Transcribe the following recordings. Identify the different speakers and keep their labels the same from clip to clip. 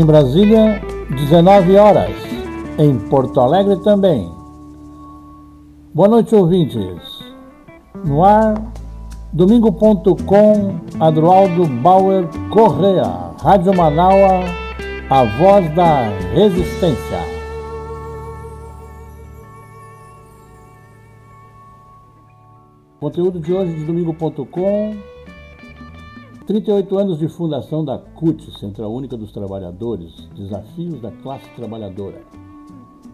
Speaker 1: Em Brasília, 19 horas. Em Porto Alegre também. Boa noite, ouvintes. No ar, domingo.com, Adroaldo Bauer Correa, Rádio Manaua, a voz da resistência. Conteúdo de hoje de domingo.com. 38 anos de fundação da CUT, Central Única dos Trabalhadores, Desafios da Classe Trabalhadora.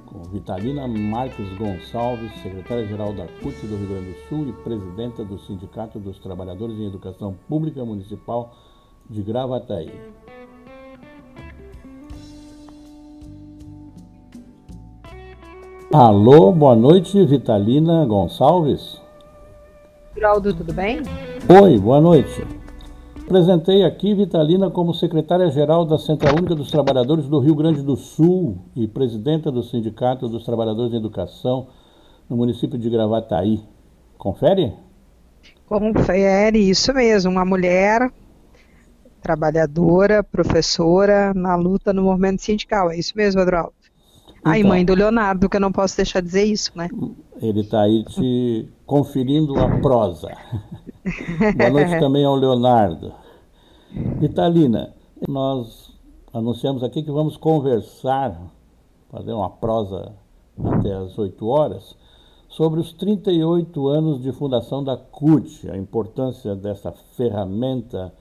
Speaker 1: Com Vitalina Marques Gonçalves, secretária-geral da CUT do Rio Grande do Sul e presidenta do Sindicato dos Trabalhadores em Educação Pública Municipal de Gravataí. Alô, boa noite, Vitalina Gonçalves.
Speaker 2: Geraldo, tudo bem?
Speaker 1: Oi, boa noite. Apresentei aqui Vitalina como secretária-geral da Central Única dos Trabalhadores do Rio Grande do Sul e presidenta do Sindicato dos Trabalhadores em Educação no município de Gravataí. Confere?
Speaker 2: Confere, isso mesmo. Uma mulher trabalhadora, professora, na luta no movimento sindical. É isso mesmo, Adroaldo? Então, Ai, mãe do Leonardo, que eu não posso deixar de dizer isso, né?
Speaker 1: Ele está aí te conferindo a prosa. Boa noite também ao Leonardo. Italina, nós anunciamos aqui que vamos conversar, fazer uma prosa até as 8 horas, sobre os 38 anos de fundação da CUT, a importância dessa ferramenta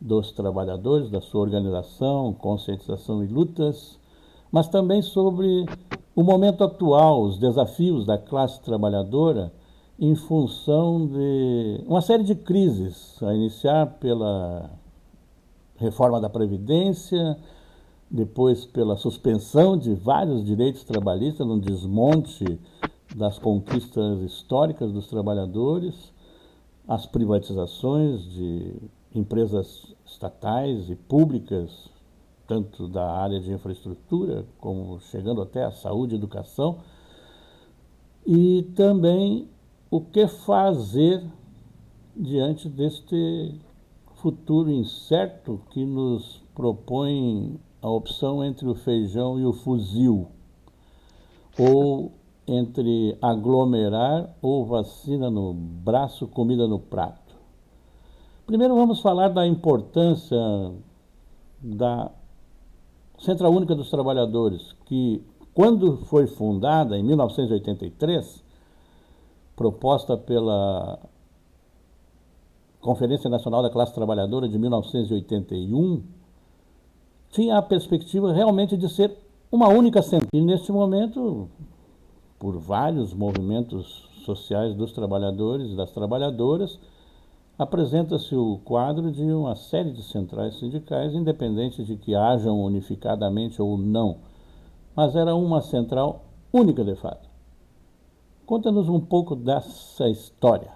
Speaker 1: dos trabalhadores, da sua organização, conscientização e lutas, mas também sobre o momento atual, os desafios da classe trabalhadora em função de uma série de crises, a iniciar pela reforma da Previdência, depois pela suspensão de vários direitos trabalhistas, no desmonte das conquistas históricas dos trabalhadores, as privatizações de empresas estatais e públicas tanto da área de infraestrutura, como chegando até a saúde e educação, e também o que fazer diante deste futuro incerto que nos propõe a opção entre o feijão e o fuzil, ou entre aglomerar ou vacina no braço, comida no prato. Primeiro vamos falar da importância da Central Única dos Trabalhadores, que quando foi fundada em 1983, proposta pela Conferência Nacional da Classe Trabalhadora de 1981, tinha a perspectiva realmente de ser uma única central. E neste momento, por vários movimentos sociais dos trabalhadores e das trabalhadoras, apresenta-se o quadro de uma série de centrais sindicais, independente de que hajam unificadamente ou não, mas era uma central única de fato. Conta-nos um pouco dessa história.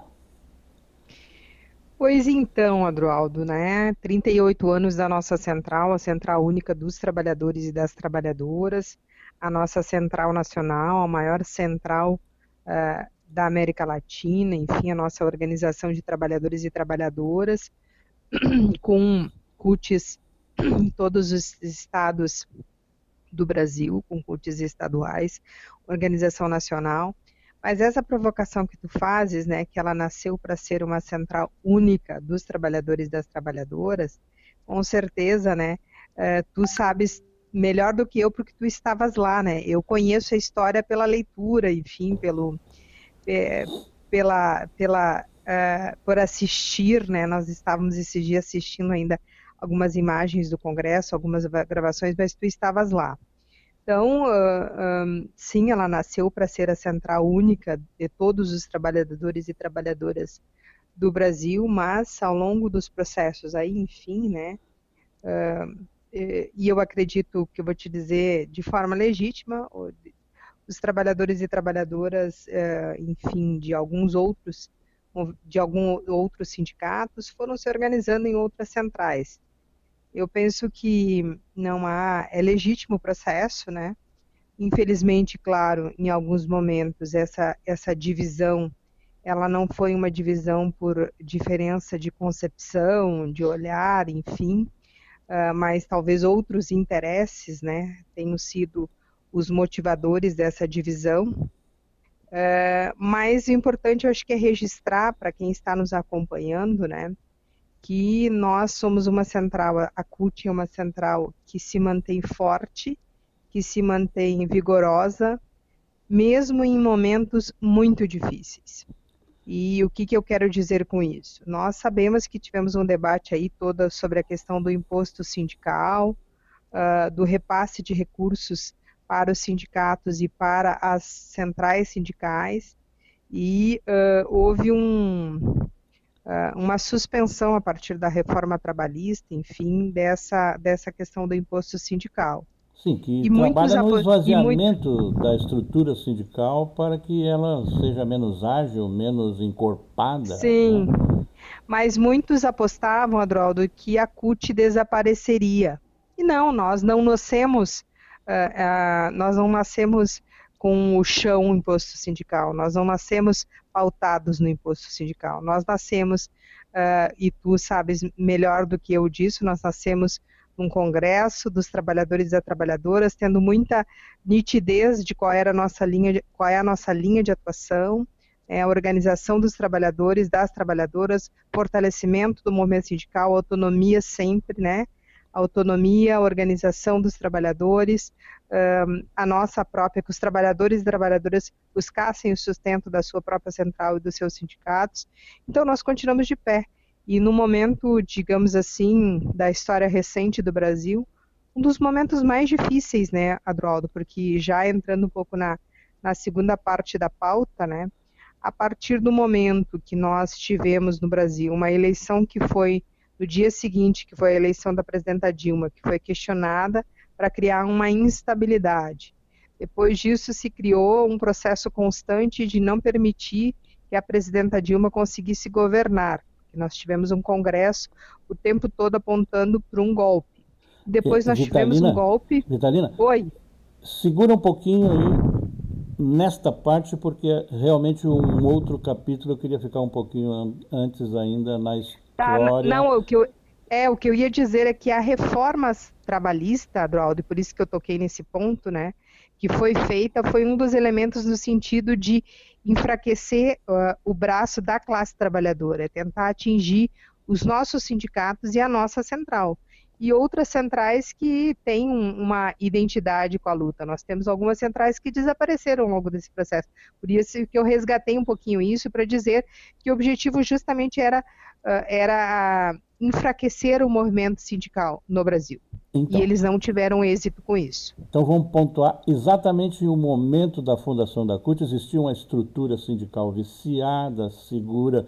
Speaker 2: Pois então, Adroaldo, né? 38 anos da nossa central, a Central Única dos Trabalhadores e das Trabalhadoras, a nossa central nacional, a maior central uh, da América Latina, enfim, a nossa organização de trabalhadores e trabalhadoras, com CUTs em todos os estados do Brasil, com CUTs estaduais, organização nacional. Mas essa provocação que tu fazes, né, que ela nasceu para ser uma central única dos trabalhadores e das trabalhadoras, com certeza, né, uh, tu sabes melhor do que eu porque tu estavas lá, né? Eu conheço a história pela leitura, enfim, pelo é, pela, pela, uh, por assistir, né? Nós estávamos esse dia assistindo ainda algumas imagens do Congresso, algumas gravações, mas tu estavas lá. Então, uh, um, sim, ela nasceu para ser a central única de todos os trabalhadores e trabalhadoras do Brasil, mas ao longo dos processos aí, enfim, né? Uh, e eu acredito que eu vou te dizer de forma legítima, os trabalhadores e trabalhadoras, é, enfim, de alguns outros, de alguns outros sindicatos, foram se organizando em outras centrais. Eu penso que não há, é legítimo o processo, né? Infelizmente, claro, em alguns momentos essa essa divisão, ela não foi uma divisão por diferença de concepção, de olhar, enfim, uh, mas talvez outros interesses, né, tenham sido os motivadores dessa divisão. Uh, mas o importante, eu acho que é registrar para quem está nos acompanhando, né, que nós somos uma central, a CUT é uma central que se mantém forte, que se mantém vigorosa, mesmo em momentos muito difíceis. E o que, que eu quero dizer com isso? Nós sabemos que tivemos um debate aí toda sobre a questão do imposto sindical, uh, do repasse de recursos para os sindicatos e para as centrais sindicais, e uh, houve um, uma suspensão a partir da reforma trabalhista, enfim, dessa, dessa questão do imposto sindical.
Speaker 1: Sim, que e trabalha no esvaziamento muito... da estrutura sindical para que ela seja menos ágil, menos encorpada.
Speaker 2: Sim, né? mas muitos apostavam, Adroaldo, que a CUT desapareceria. E não, nós não nascemos, uh, uh, nós não nascemos com o chão imposto sindical. Nós não nascemos pautados no imposto sindical. Nós nascemos, uh, e tu sabes melhor do que eu disso, nós nascemos num congresso dos trabalhadores e das trabalhadoras, tendo muita nitidez de qual era a nossa linha, qual é a nossa linha de atuação, é, a organização dos trabalhadores, das trabalhadoras, fortalecimento do movimento sindical, autonomia sempre, né? Autonomia, organização dos trabalhadores, a nossa própria, que os trabalhadores e trabalhadoras buscassem o sustento da sua própria central e dos seus sindicatos. Então, nós continuamos de pé. E no momento, digamos assim, da história recente do Brasil, um dos momentos mais difíceis, né, Adroaldo, porque já entrando um pouco na, na segunda parte da pauta, né, a partir do momento que nós tivemos no Brasil uma eleição que foi no dia seguinte, que foi a eleição da presidenta Dilma, que foi questionada para criar uma instabilidade. Depois disso, se criou um processo constante de não permitir que a presidenta Dilma conseguisse governar. Nós tivemos um congresso o tempo todo apontando para um golpe. Depois nós Vitalina, tivemos um golpe.
Speaker 1: Vitalina,
Speaker 2: Oi.
Speaker 1: Segura um pouquinho aí nesta parte, porque é realmente um outro capítulo eu queria ficar um pouquinho antes ainda na história Tá,
Speaker 2: não, o que eu, é, o que eu ia dizer é que a reforma trabalhista, Adroaldo, e por isso que eu toquei nesse ponto, né, que foi feita, foi um dos elementos no sentido de enfraquecer uh, o braço da classe trabalhadora, é tentar atingir os nossos sindicatos e a nossa central. E outras centrais que têm uma identidade com a luta. Nós temos algumas centrais que desapareceram ao longo desse processo. Por isso que eu resgatei um pouquinho isso para dizer que o objetivo justamente era era enfraquecer o movimento sindical no Brasil. Então, e eles não tiveram êxito com isso.
Speaker 1: Então vamos pontuar exatamente no momento da fundação da CUT existia uma estrutura sindical viciada, segura,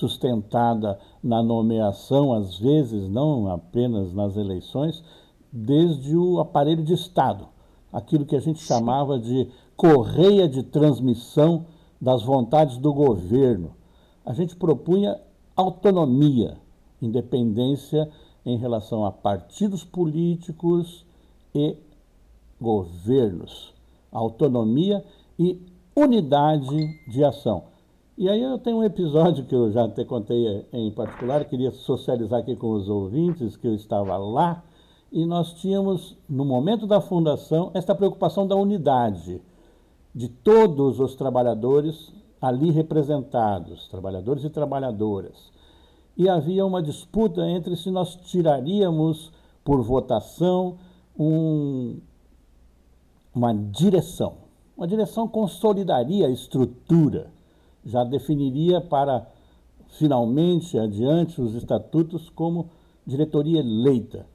Speaker 1: sustentada na nomeação, às vezes não apenas nas eleições, desde o aparelho de Estado, aquilo que a gente chamava de correia de transmissão das vontades do governo. A gente propunha autonomia, independência em relação a partidos políticos e governos, autonomia e unidade de ação. E aí eu tenho um episódio que eu já até contei em particular, queria socializar aqui com os ouvintes, que eu estava lá, e nós tínhamos, no momento da fundação, esta preocupação da unidade de todos os trabalhadores ali representados, trabalhadores e trabalhadoras. E havia uma disputa entre se nós tiraríamos por votação um, uma direção. Uma direção consolidaria a estrutura, já definiria para finalmente adiante os estatutos como diretoria eleita.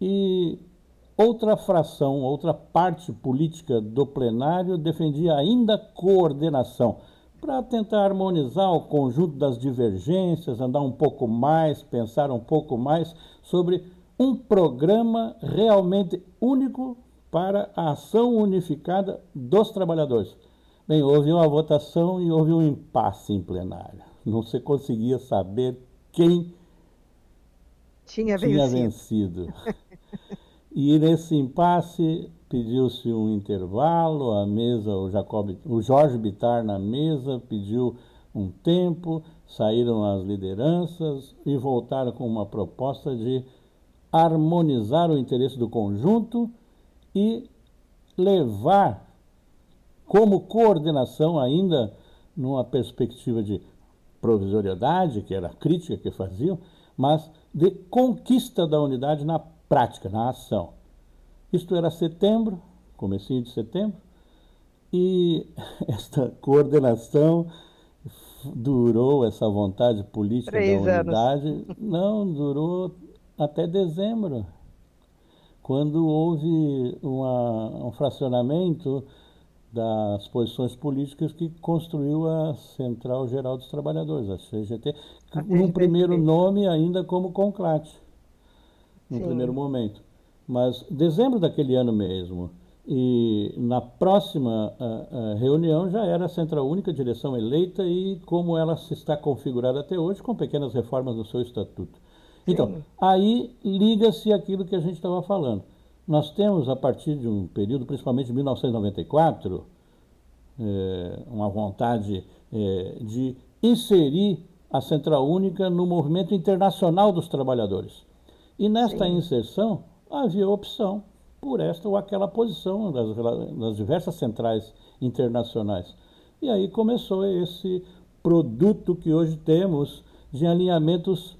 Speaker 1: E outra fração, outra parte política do plenário defendia ainda coordenação para tentar harmonizar o conjunto das divergências, andar um pouco mais, pensar um pouco mais sobre um programa realmente único para a ação unificada dos trabalhadores. Bem, houve uma votação e houve um impasse em plenário. Não se conseguia saber quem
Speaker 2: tinha, tinha vencido.
Speaker 1: vencido. e nesse impasse, pediu-se um intervalo, a mesa, o, Jacob, o Jorge Bitar na mesa pediu um tempo, saíram as lideranças e voltaram com uma proposta de harmonizar o interesse do conjunto e levar como coordenação ainda numa perspectiva de provisoriedade, que era a crítica que faziam, mas de conquista da unidade na prática, na ação. Isto era setembro, comecinho de setembro, e esta coordenação durou, essa vontade política
Speaker 2: Três
Speaker 1: da unidade, anos. não, durou até dezembro, quando houve uma, um fracionamento das posições políticas que construiu a Central Geral dos Trabalhadores, a CGT, num primeiro nome ainda como Conclate, no primeiro momento. Mas dezembro daquele ano mesmo, e na próxima uh, uh, reunião já era a Central Única, direção eleita, e como ela se está configurada até hoje, com pequenas reformas no seu estatuto. Então, Sim. aí liga-se aquilo que a gente estava falando. Nós temos, a partir de um período, principalmente de 1994, é, uma vontade é, de inserir a Central Única no movimento internacional dos trabalhadores. E nesta Sim. inserção havia opção por esta ou aquela posição das, das diversas centrais internacionais. E aí começou esse produto que hoje temos de alinhamentos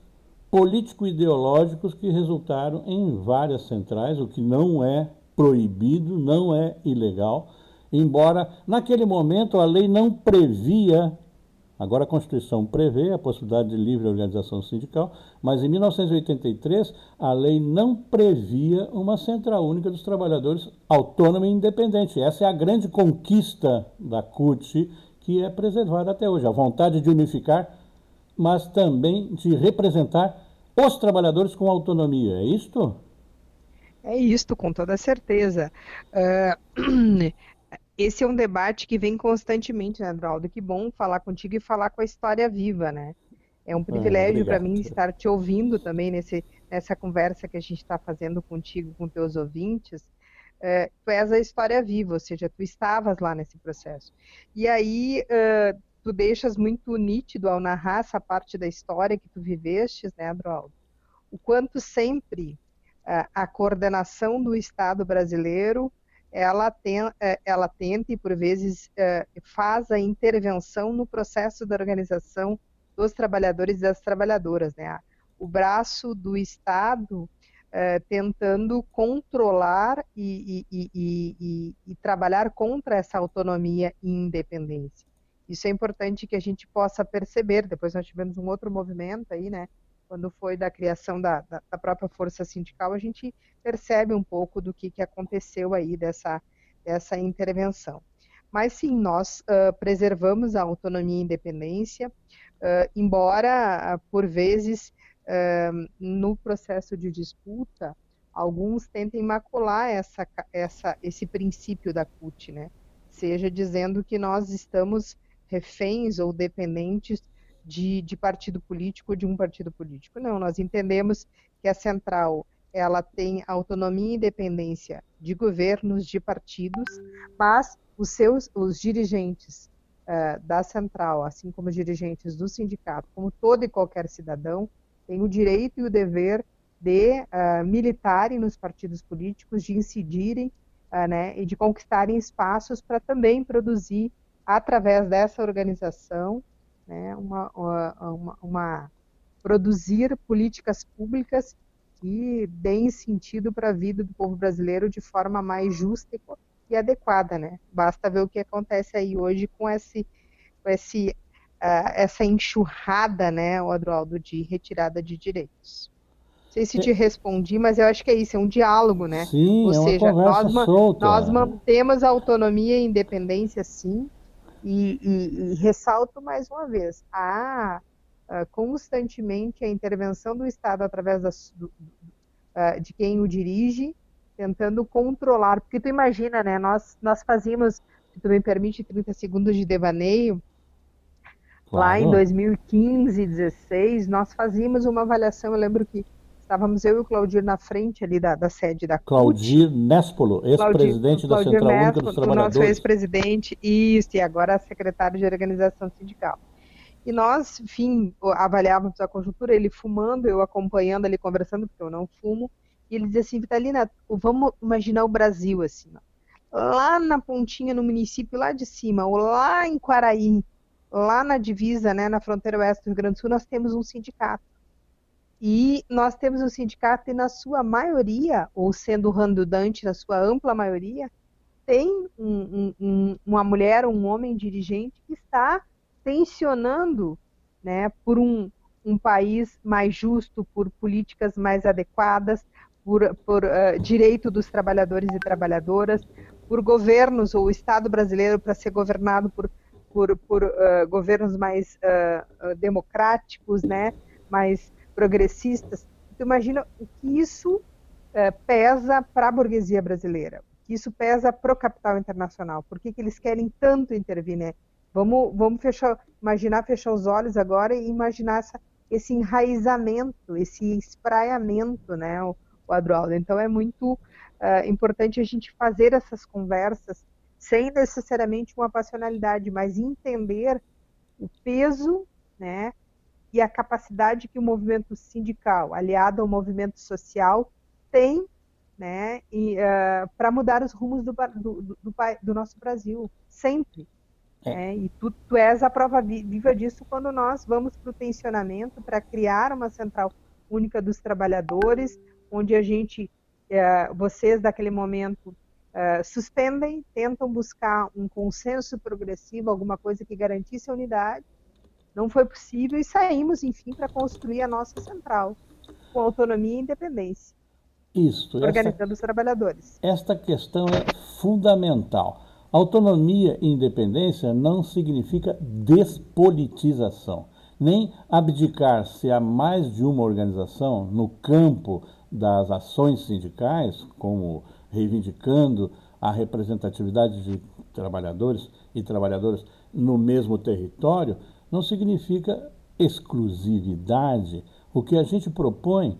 Speaker 1: político-ideológicos que resultaram em várias centrais, o que não é proibido, não é ilegal, embora naquele momento a lei não previa, agora a Constituição prevê a possibilidade de livre organização sindical, mas em 1983 a lei não previa uma central única dos trabalhadores autônoma e independente. Essa é a grande conquista da CUT que é preservada até hoje, a vontade de unificar mas também de representar os trabalhadores com autonomia. É isto?
Speaker 2: É isto, com toda certeza. Uh, esse é um debate que vem constantemente, né, Adroaldo? Que bom falar contigo e falar com a história viva, né? É um privilégio ah, para mim estar te ouvindo também nesse, nessa conversa que a gente está fazendo contigo, com teus ouvintes. Uh, tu és a história viva, ou seja, tu estavas lá nesse processo. E aí, uh, tu deixas muito nítido ao narrar essa parte da história que tu vivestes, né, Adroaldo? O quanto sempre uh, a coordenação do Estado brasileiro ela, tem, uh, ela tenta e por vezes uh, faz a intervenção no processo da organização dos trabalhadores e das trabalhadoras, né? O braço do Estado tentando controlar e, e, e, e, trabalhar contra essa autonomia e independência. Isso é importante que a gente possa perceber. Depois nós tivemos um outro movimento aí, né? Quando foi da criação da, da, da própria força sindical, a gente percebe um pouco do que, que aconteceu aí dessa, dessa intervenção. Mas sim, nós uh, preservamos a autonomia e independência, uh, embora, uh, por vezes, no processo de disputa, alguns tentem macular essa, essa, esse princípio da CUT, né? seja dizendo que nós estamos reféns ou dependentes de, de partido político ou de um partido político. Não, nós entendemos que a central ela tem autonomia e independência de governos, de partidos, mas os seus os dirigentes uh, da central, assim como os dirigentes do sindicato, como todo e qualquer cidadão, têm o direito e o dever de uh, militarem nos partidos políticos, de incidirem uh, né, e de conquistarem espaços para também produzir através dessa organização, né, uma, uma, uma, produzir políticas públicas que deem sentido para a vida do povo brasileiro de forma mais justa e adequada, né? Basta ver o que acontece aí hoje com esse, com esse uh, essa enxurrada, né, Adroaldo, de retirada de direitos. Não sei se te respondi, mas eu acho que é isso, é um diálogo, né?
Speaker 1: Sim, Ou é seja, nós,
Speaker 2: nós mantemos a autonomia e independência, sim, e, e, e ressalto mais uma vez, há uh, constantemente a intervenção do Estado através do, uh, de quem o dirige, tentando controlar, porque tu imagina, né, nós, nós fazíamos, se tu me permite 30 segundos de devaneio, claro. lá em 2015, 2016, nós fazíamos uma avaliação, eu lembro que Estávamos eu e o Claudir na frente ali da, da sede da CUT.
Speaker 1: Claudir Nespolo, ex-presidente da Central Única dos Trabalhadores.
Speaker 2: O nosso ex-presidente, isso, e agora secretário de Organização Sindical. E nós, enfim, avaliávamos a conjuntura, ele fumando, eu acompanhando, ele conversando, porque eu não fumo, e ele dizia assim, Vitalina, vamos imaginar o Brasil assim, ó. lá na pontinha, no município lá de cima, ou lá em Quaraí, lá na divisa, né, na fronteira oeste do Rio Grande do Sul, nós temos um sindicato. E nós temos um sindicato e na sua maioria, ou sendo redundante, na sua ampla maioria, tem um, um, uma mulher, um homem dirigente que está tensionando né, por um, um país mais justo, por políticas mais adequadas, por, por uh, direito dos trabalhadores e trabalhadoras, por governos, ou o Estado brasileiro para ser governado por, por, por uh, governos mais uh, democráticos, né, mais progressistas. Então, imagina o que isso pesa para a burguesia brasileira, o que isso pesa para o capital internacional, por que, que eles querem tanto intervir, né? Vamos, vamos fechar, imaginar fechar os olhos agora e imaginar essa, esse enraizamento, esse espraiamento, né, o, o Adroaldo. Então é muito uh, importante a gente fazer essas conversas sem necessariamente uma passionalidade, mas entender o peso, né, e a capacidade que o movimento sindical, aliado ao movimento social, tem, né, uh, para mudar os rumos do, do, do, do nosso Brasil, sempre. É. É, e tu, tu és a prova viva disso quando nós vamos para o tensionamento para criar uma central única dos trabalhadores, onde a gente, é, vocês daquele momento, é, suspendem, tentam buscar um consenso progressivo, alguma coisa que garantisse a unidade. Não foi possível e saímos, enfim, para construir a nossa central, com autonomia e independência.
Speaker 1: Isso.
Speaker 2: Organizando os trabalhadores.
Speaker 1: Esta questão é fundamental Autonomia e independência não significa despolitização, nem abdicar-se a mais de uma organização no campo das ações sindicais, como reivindicando a representatividade de trabalhadores e trabalhadoras no mesmo território, não significa exclusividade. O que a gente propõe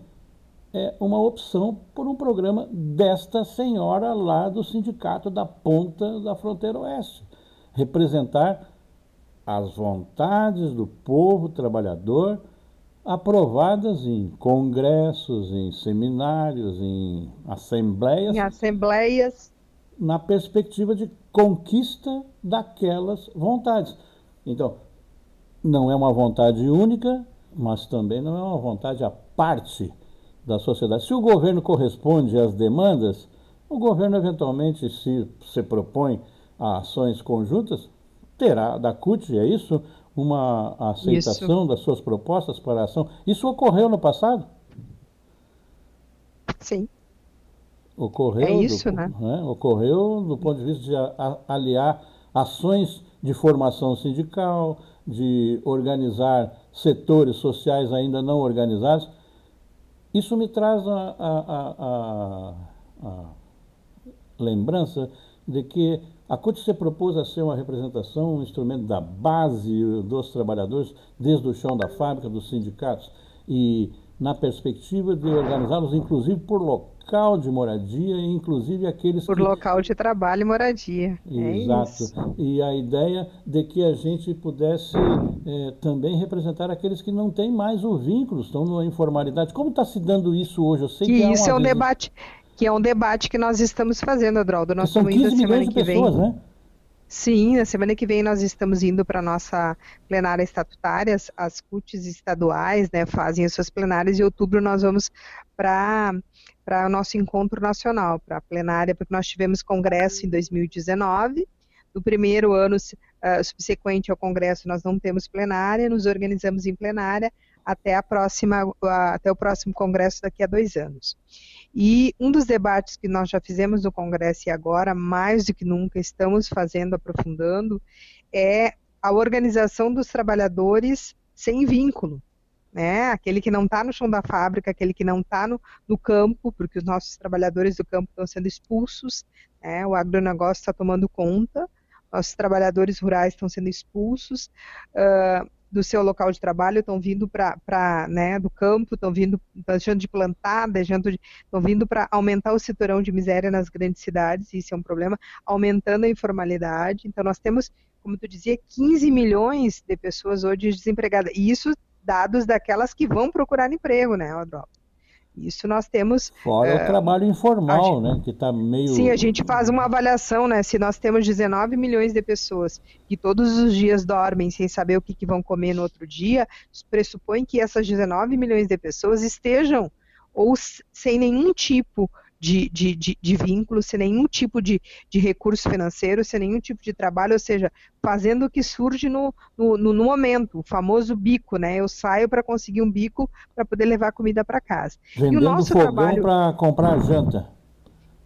Speaker 1: é uma opção por um programa desta senhora lá do sindicato da ponta da fronteira oeste. Representar as vontades do povo trabalhador aprovadas em congressos, em seminários, em assembleias.
Speaker 2: Em assembleias.
Speaker 1: Na perspectiva de conquista daquelas vontades. Então, não é uma vontade única, mas também não é uma vontade à parte da sociedade. Se o governo corresponde às demandas, o governo eventualmente, se se propõe a ações conjuntas, terá da CUT, é isso? Uma aceitação isso. das suas propostas para a ação. Isso ocorreu no passado?
Speaker 2: Sim.
Speaker 1: Ocorreu
Speaker 2: é isso,
Speaker 1: do,
Speaker 2: né?
Speaker 1: né? Ocorreu do ponto de vista de aliar ações de formação sindical, de organizar setores sociais ainda não organizados. Isso me traz a, a, a, a lembrança de que a CUT se propôs a ser uma representação, um instrumento da base dos trabalhadores, desde o chão da fábrica, dos sindicatos, e na perspectiva de organizá-los, inclusive por local de moradia, inclusive aqueles
Speaker 2: por
Speaker 1: que...
Speaker 2: local de trabalho e moradia.
Speaker 1: É Exato. É e a ideia de que a gente pudesse é, também representar aqueles que não têm mais o vínculo, estão na informalidade. Como está se dando isso hoje? Eu sei
Speaker 2: que,
Speaker 1: que
Speaker 2: é isso é um debate que é um debate que nós estamos fazendo, Adraldo. Nós
Speaker 1: estamos indo semana que pessoas, vem. Né?
Speaker 2: Sim, na semana que vem nós estamos indo para a nossa plenária estatutária, as CUTs estaduais né, fazem as suas plenárias, e em outubro nós vamos para o nosso encontro nacional, para a plenária, porque nós tivemos congresso em 2019, no primeiro ano uh, subsequente ao congresso nós não temos plenária, nos organizamos em plenária até, a próxima, uh, até o próximo congresso daqui a dois anos. E um dos debates que nós já fizemos no Congresso e agora, mais do que nunca, estamos fazendo, aprofundando, é a organização dos trabalhadores sem vínculo. Né? Aquele que não está no chão da fábrica, aquele que não está no, no, campo, porque os nossos trabalhadores do campo estão sendo expulsos, né? o agronegócio está tomando conta, nossos trabalhadores rurais estão sendo expulsos, uh, do seu local de trabalho, estão vindo para, né, do campo, estão vindo, deixando de plantar, deixando de, estão vindo para aumentar o cinturão de miséria nas grandes cidades, isso é um problema, aumentando a informalidade. Então, nós temos, como tu dizia, 15 milhões de pessoas hoje desempregadas. E isso dados daquelas que vão procurar emprego, né, Odro? Isso nós temos.
Speaker 1: Fora o trabalho informal, gente, né? Que está meio.
Speaker 2: Sim, a gente faz uma avaliação, né? Se nós temos 19 milhões de pessoas que todos os dias dormem sem saber o que, que vão comer no outro dia, pressupõe que essas 19 milhões de pessoas estejam ou sem nenhum tipo de, de, de, de vínculo, sem nenhum tipo de, de recurso financeiro, sem nenhum tipo de trabalho, ou seja, fazendo o que surge no, no, no momento, o famoso bico, né? Eu saio para conseguir um bico para poder levar comida para casa.
Speaker 1: Vendendo e o nosso fogão trabalho para comprar janta.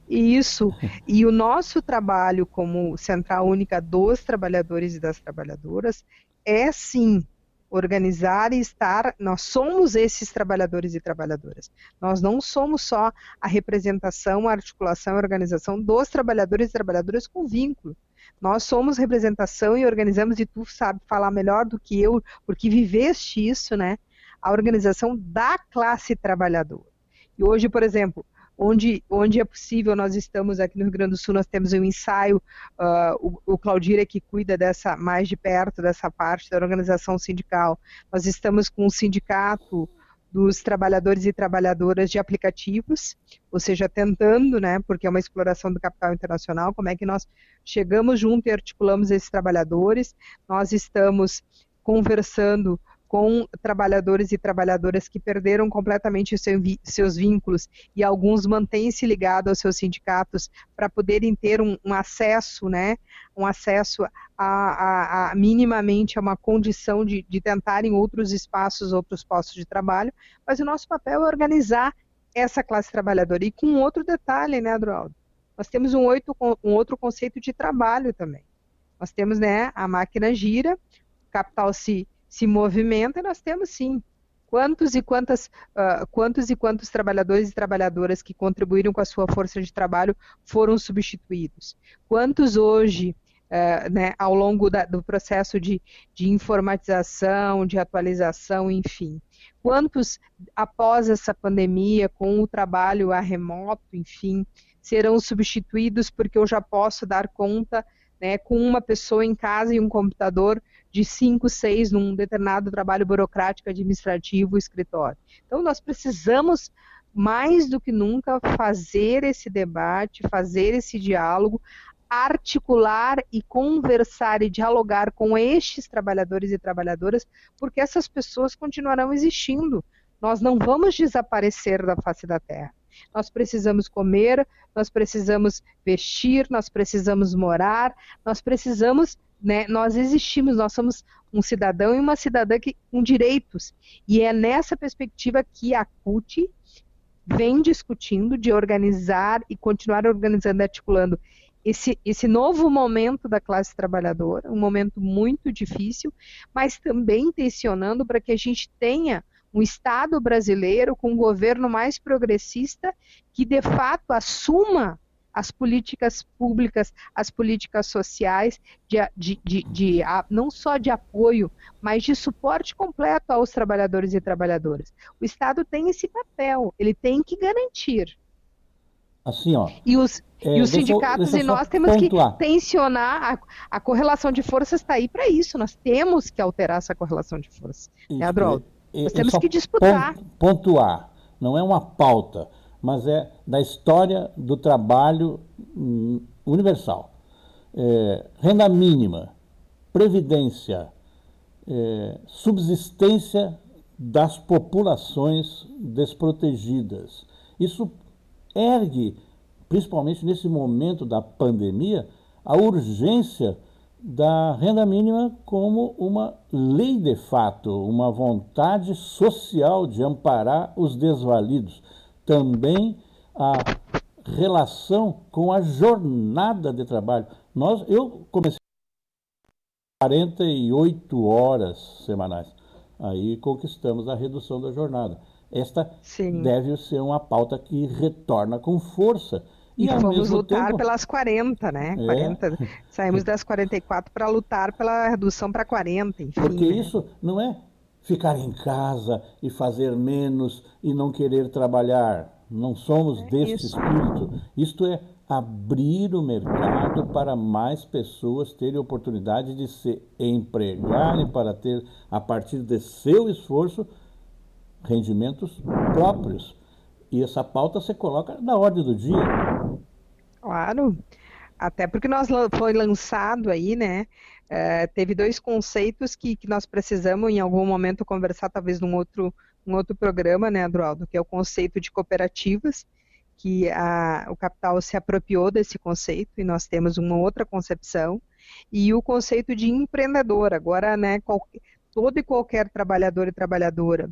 Speaker 2: Isso. E o nosso trabalho como Central Única dos Trabalhadores e das Trabalhadoras é sim organizar e estar, nós somos esses trabalhadores e trabalhadoras. Nós não somos só a representação, a articulação e organização dos trabalhadores e trabalhadoras com vínculo. Nós somos representação e organizamos, e tu sabe falar melhor do que eu, porque viveste isso, né? A organização da classe trabalhadora. E hoje, por exemplo, onde, onde é possível, nós estamos aqui no Rio Grande do Sul, nós temos um ensaio, uh, o, o é que cuida dessa, mais de perto dessa parte da organização sindical. Nós estamos com o sindicato dos trabalhadores e trabalhadoras de aplicativos, ou seja, tentando, né, porque é uma exploração do capital internacional, como é que nós chegamos junto e articulamos esses trabalhadores. Nós estamos conversando com trabalhadores e trabalhadoras que perderam completamente seu, seus vínculos e alguns mantêm-se ligados aos seus sindicatos para poderem ter um, um, acesso, né, um acesso a, a, a minimamente a uma condição de, de tentarem outros espaços, outros postos de trabalho, mas o nosso papel é organizar essa classe trabalhadora. E com outro detalhe, né, Adroaldo? Nós temos um, oito, um outro conceito de trabalho também. Nós temos, né, a máquina gira, capital se se movimenta, e nós temos sim. Quantos e quantas, uh, quantos e quantos trabalhadores e trabalhadoras que contribuíram com a sua força de trabalho foram substituídos? Quantos hoje, uh, né, ao longo da, do processo de, de informatização, de atualização, enfim, quantos após essa pandemia, com o trabalho a remoto, enfim, serão substituídos porque eu já posso dar conta né, com uma pessoa em casa e um computador de cinco, seis num determinado trabalho burocrático, administrativo, escritório. Então, nós precisamos mais do que nunca fazer esse debate, fazer esse diálogo, articular e conversar e dialogar com estes trabalhadores e trabalhadoras, porque essas pessoas continuarão existindo. Nós não vamos desaparecer da face da terra. Nós precisamos comer, nós precisamos vestir, nós precisamos morar, nós precisamos, né, nós existimos, nós somos um cidadão e uma cidadã que, com direitos. E é nessa perspectiva que a CUT vem discutindo de organizar e continuar organizando e articulando esse, esse novo momento da classe trabalhadora, um momento muito difícil, mas também tensionando para que a gente tenha um Estado brasileiro com um governo mais progressista que de fato assuma as políticas públicas, as políticas sociais, de, de, de, de, não só de apoio, mas de suporte completo aos trabalhadores e trabalhadoras. O Estado tem esse papel, ele tem que garantir.
Speaker 1: Assim, ó.
Speaker 2: E os, é, e os sindicatos e nós temos pontuar. que tensionar, a, a correlação de forças está aí para isso, nós temos que alterar essa correlação de forças. Isso, né, Adroaldo?
Speaker 1: Nós temos que disputar. Pontuar, não é uma pauta, mas é da história do trabalho hum, universal. É, renda mínima, previdência, é, subsistência das populações desprotegidas. Isso ergue, principalmente nesse momento da pandemia, a urgência da renda mínima como uma lei de fato, uma vontade social de amparar os desvalidos. Também a relação com a jornada de trabalho. Nós, eu comecei 48 horas semanais. Aí conquistamos a redução da jornada. Esta Sim. deve ser uma pauta que retorna com força
Speaker 2: E, e fomos lutar tempo... pelas 40, né? É. 40, saímos das 44 para lutar pela redução para 40, enfim.
Speaker 1: Porque
Speaker 2: né?
Speaker 1: isso não é ficar em casa e fazer menos e não querer trabalhar. Não somos é desse isso. espírito. Isto é abrir o mercado para mais pessoas terem oportunidade de se empregarem para ter, a partir de seu esforço, rendimentos próprios. E essa pauta se coloca na ordem do dia.
Speaker 2: Claro, até porque nós foi lançado aí, né? É, teve dois conceitos que, que nós precisamos em algum momento conversar, talvez num outro, num outro programa, né, Adroaldo, que é o conceito de cooperativas, que a, o capital se apropriou desse conceito e nós temos uma outra concepção, e o conceito de empreendedor. Agora, né, todo e qualquer trabalhador e trabalhadora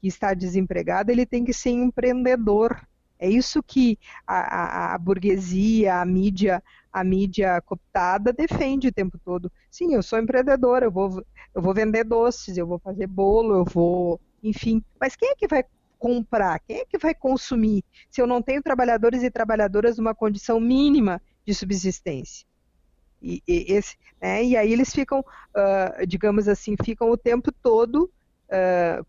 Speaker 2: que está desempregado, ele tem que ser empreendedor. É isso que a, a, a burguesia, a mídia, a mídia cooptada defende o tempo todo. Sim, eu sou empreendedor, eu vou, eu vou vender doces, eu vou fazer bolo, eu vou, enfim. Mas quem é que vai comprar? Quem é que vai consumir se eu não tenho trabalhadores e trabalhadoras numa condição mínima de subsistência? E, e, esse, né, e aí eles ficam, uh, digamos assim, ficam o tempo todo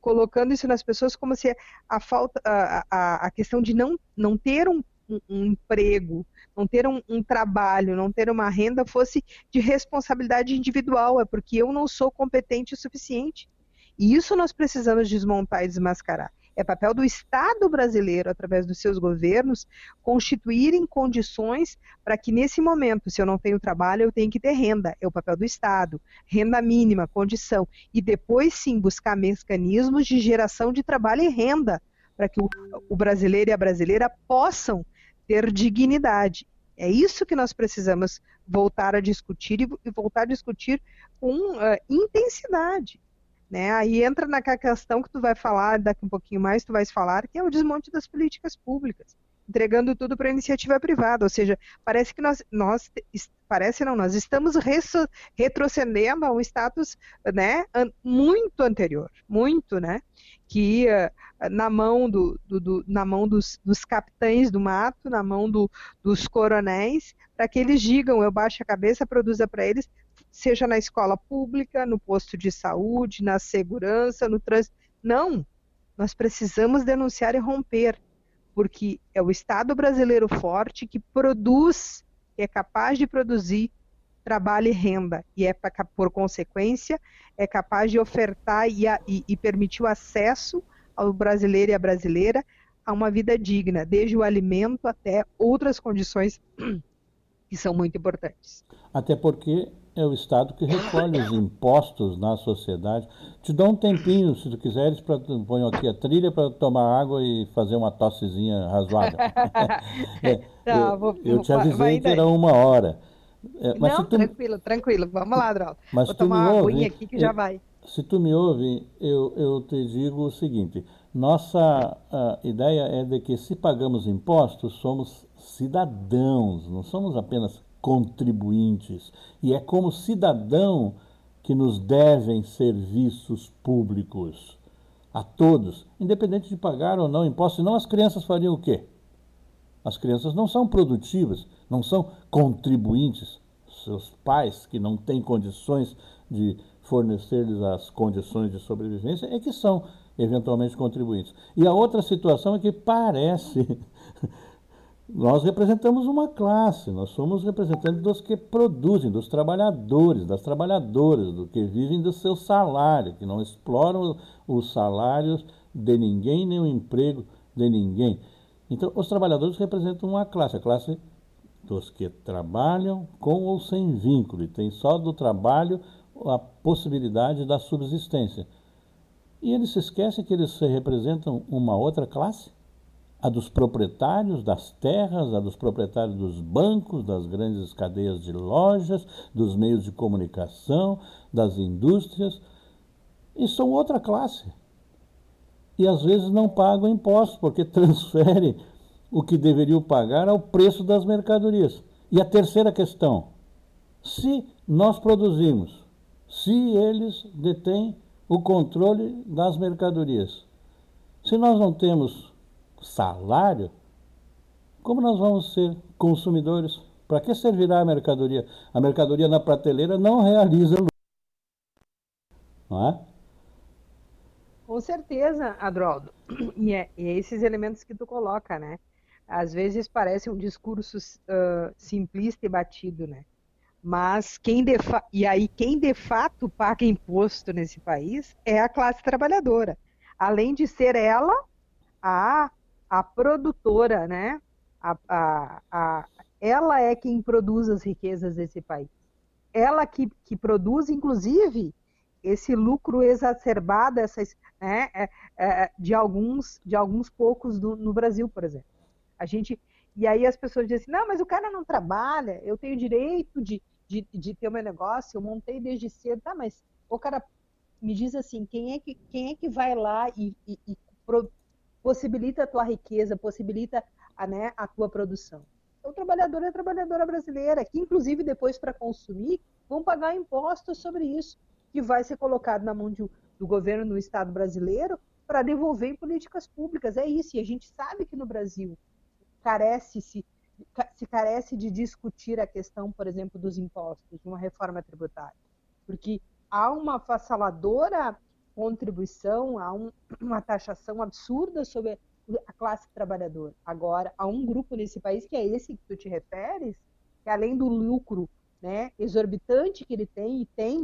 Speaker 2: colocando isso nas pessoas como se a falta, a, a, a questão de não, não ter um, um, um emprego, não ter um, um, trabalho, não ter uma renda fosse de responsabilidade individual, é porque eu não sou competente o suficiente. E isso nós precisamos desmontar e desmascarar. É papel do Estado brasileiro, através dos seus governos, constituírem condições para que, nesse momento, se eu não tenho trabalho, eu tenho que ter renda. É o papel do Estado. Renda mínima, condição. E depois, sim, buscar mecanismos de geração de trabalho e renda, para que o, o brasileiro e a brasileira possam ter dignidade. É isso que nós precisamos voltar a discutir e, voltar a discutir com uh, intensidade. Né? Aí entra naquela questão que tu vai falar daqui um pouquinho mais, tu vais falar, que é o desmonte das políticas públicas, entregando tudo para a iniciativa privada, ou seja, parece que nós, nós parece não, nós estamos retrocedendo a um status né, muito anterior, muito, né, que uh, na mão, do, do, do na mão dos, dos, capitães do mato, na mão do, dos coronéis, para que eles digam, eu baixo a cabeça, produza para eles, seja na escola pública, no posto de saúde, na segurança, no trânsito. Não, nós precisamos denunciar e romper, porque é o Estado brasileiro forte que produz, é capaz de produzir trabalho e renda, e é por consequência é capaz de ofertar e, e, e permitir o acesso ao brasileiro e à brasileira a uma vida digna, desde o alimento até outras condições que são muito importantes.
Speaker 1: Até porque é o Estado que recolhe os impostos na sociedade. Te dou um tempinho, se tu quiseres, para ponho aqui a trilha para tomar água e fazer uma tossezinha razoável. é, tá, eu, vou, eu, te avisei que era uma hora.
Speaker 2: É, Não, tu, tranquilo, tranquilo. Vamos lá, Drauzio. Mas vou tomar uma aguinha aqui que eu, já vai.
Speaker 1: Se tu me ouve, eu, eu te digo o seguinte: nossa ideia é de que se pagamos impostos, somos cidadãos, não somos apenas contribuintes. E é como cidadão que nos devem serviços públicos a todos, independente de pagar ou não impostos. Senão as crianças fariam o quê? As crianças não são produtivas, não são contribuintes. Seus pais, que não têm condições de fornecer-lhes as condições de sobrevivência, é que são eventualmente contribuintes. E a outra situação é que parece nós representamos uma classe, nós somos representantes dos que produzem, dos trabalhadores, das trabalhadoras, do que vivem do seu salário, que não exploram os salários de ninguém, nem o emprego de ninguém. Então, os trabalhadores representam uma classe, a classe dos que trabalham com ou sem vínculo, e tem só do trabalho a possibilidade da subsistência. E eles se esquecem que eles representam uma outra classe? A dos proprietários das terras, a dos proprietários dos bancos, das grandes cadeias de lojas, dos meios de comunicação, das indústrias, e são outra classe. E às vezes não pagam impostos, porque transferem o que deveriam pagar ao preço das mercadorias. E a terceira questão: se nós produzimos, se eles detêm o controle das mercadorias, se nós não temos salário, como nós vamos ser consumidores? Para que servirá a mercadoria? A mercadoria na prateleira não realiza lucro. Não é?
Speaker 2: Com certeza, Adroaldo. E é, e é esses elementos que tu coloca, né? Às vezes parece um discurso uh, simplista e batido, né? Mas quem de fa... e aí quem de fato paga imposto nesse país é a classe trabalhadora. Além de ser ela a, a produtora, né? A, a, a, ela é quem produz as riquezas desse país. Ela que, que produz, inclusive, esse lucro exacerbado essas, né, é, é, de, alguns, de alguns poucos do, no Brasil, por exemplo. A gente, e aí as pessoas dizem assim, não, mas o cara não trabalha, eu tenho direito de, de, de ter o meu negócio, eu montei desde cedo, tá, mas o cara me diz assim, quem é que, quem é que vai lá e, e, e possibilita a tua riqueza, possibilita a, né, a tua produção? O trabalhador é a trabalhadora brasileira, que inclusive depois para consumir vão pagar impostos sobre isso, que vai ser colocado na mão de, do governo no Estado brasileiro para devolver em políticas públicas. É isso, e a gente sabe que no Brasil carece-se se carece de discutir a questão, por exemplo, dos impostos, de uma reforma tributária. Porque há uma fassaladora contribuição, há um, uma taxação absurda sobre a classe trabalhadora. Agora, há um grupo nesse país, que é esse que tu te referes, que além do lucro né, exorbitante que ele tem, e tem,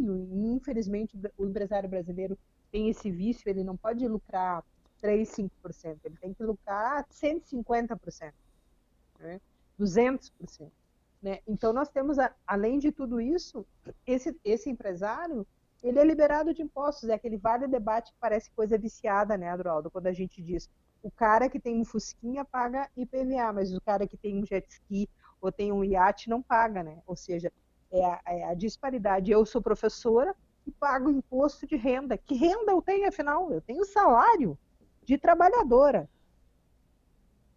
Speaker 2: infelizmente o empresário brasileiro tem esse vício, ele não pode lucrar 3, 5%, ele tem que lucrar 150%. Né? 200%. Né? Então, nós temos, além de tudo isso, esse, esse empresário, ele é liberado de impostos. É aquele vale debate que parece coisa viciada, né, Adroaldo? Quando a gente diz, o cara que tem um fusquinha paga IPVA, mas o cara que tem um jet ski ou tem um iate não paga, né? Ou seja, é a, é a disparidade. Eu sou professora e pago imposto de renda. Que renda eu tenho, afinal? Eu tenho salário de trabalhadora.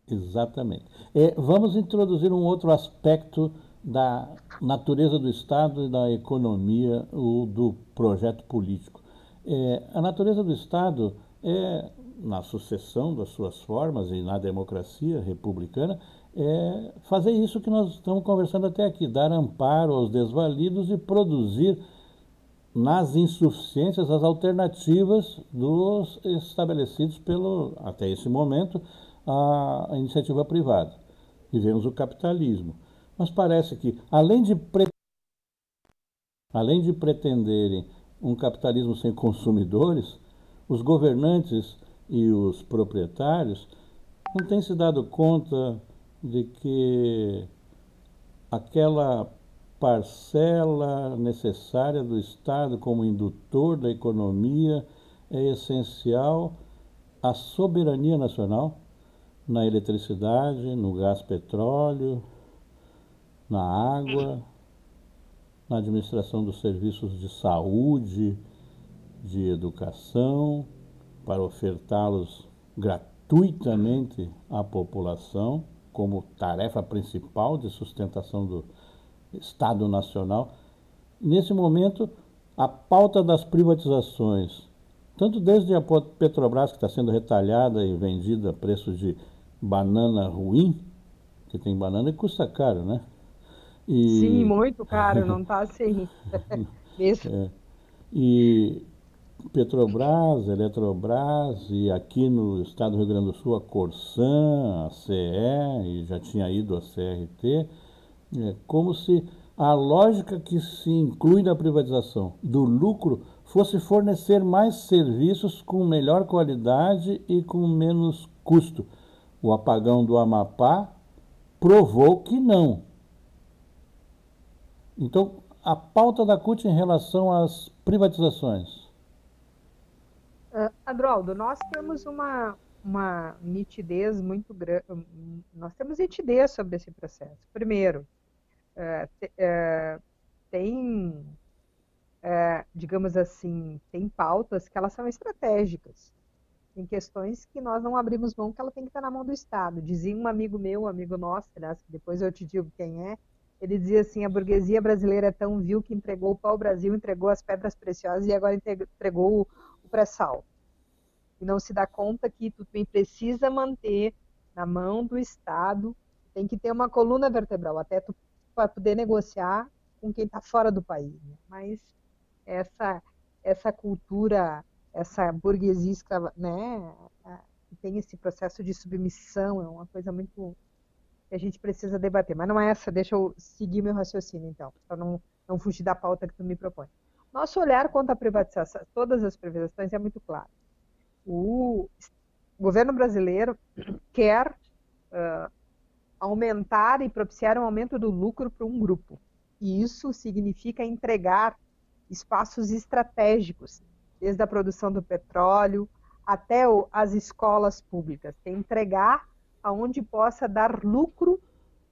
Speaker 1: Exatamente. É, vamos introduzir um outro aspecto da natureza do Estado e da economia ou do projeto político. É, a natureza do Estado é, na sucessão das suas formas e na democracia republicana, é fazer isso que nós estamos conversando até aqui, dar amparo aos desvalidos e produzir nas insuficiências as alternativas dos estabelecidos pelo, até esse momento, a, a iniciativa privada. Vivemos o capitalismo. Mas parece que, além de, pre... além de pretenderem um capitalismo sem consumidores, os governantes e os proprietários não têm se dado conta de que aquela parcela necessária do Estado como indutor da economia é essencial à soberania nacional na eletricidade, no gás petróleo, na água, na administração dos serviços de saúde, de educação, para ofertá-los gratuitamente à população, como tarefa principal de sustentação do Estado Nacional. Nesse momento, a pauta das privatizações, tanto desde a Petrobras, que está sendo retalhada e vendida a preço de banana ruim, que tem banana e custa caro, né?
Speaker 2: E... Sim, muito caro, não está assim.
Speaker 1: é. E Petrobras, Eletrobras e aqui no estado do Rio Grande do Sul a Corsan, a CE e já tinha ido a CRT, é como se a lógica que se inclui na privatização do lucro fosse fornecer mais serviços com melhor qualidade e com menos custo. O apagão do Amapá provou que não. Então, a pauta da CUT em relação às privatizações.
Speaker 2: Uh, Adroaldo, nós temos uma, uma nitidez muito grande, nós temos nitidez sobre esse processo. Primeiro, uh, te, uh, tem, digamos assim, tem pautas que elas são estratégicas. Tem questões que nós não abrimos mão, que ela tem que estar na mão do Estado. Dizia um amigo meu, um amigo nosso, aliás, depois eu te digo quem é, ele dizia assim, a burguesia brasileira é tão vil que entregou o pau-brasil, entregou as pedras preciosas e agora entregou pré-sal. E não se dá conta que tu também precisa manter na mão do Estado tem que ter uma coluna vertebral, até para poder negociar com quem está fora do país. Né? Mas essa, essa cultura, essa burguesia né, que tem esse processo de submissão, é uma coisa muito que a gente precisa debater. Mas não é essa, deixa eu seguir meu raciocínio, então, para não, não fugir da pauta que tu me propõe. Nosso olhar quanto à privatização, todas as privatizações é muito claro. O governo brasileiro quer uh, aumentar e propiciar um aumento do lucro para um grupo. E isso significa entregar espaços estratégicos, desde a produção do petróleo até as escolas públicas. Entregar aonde possa dar lucro,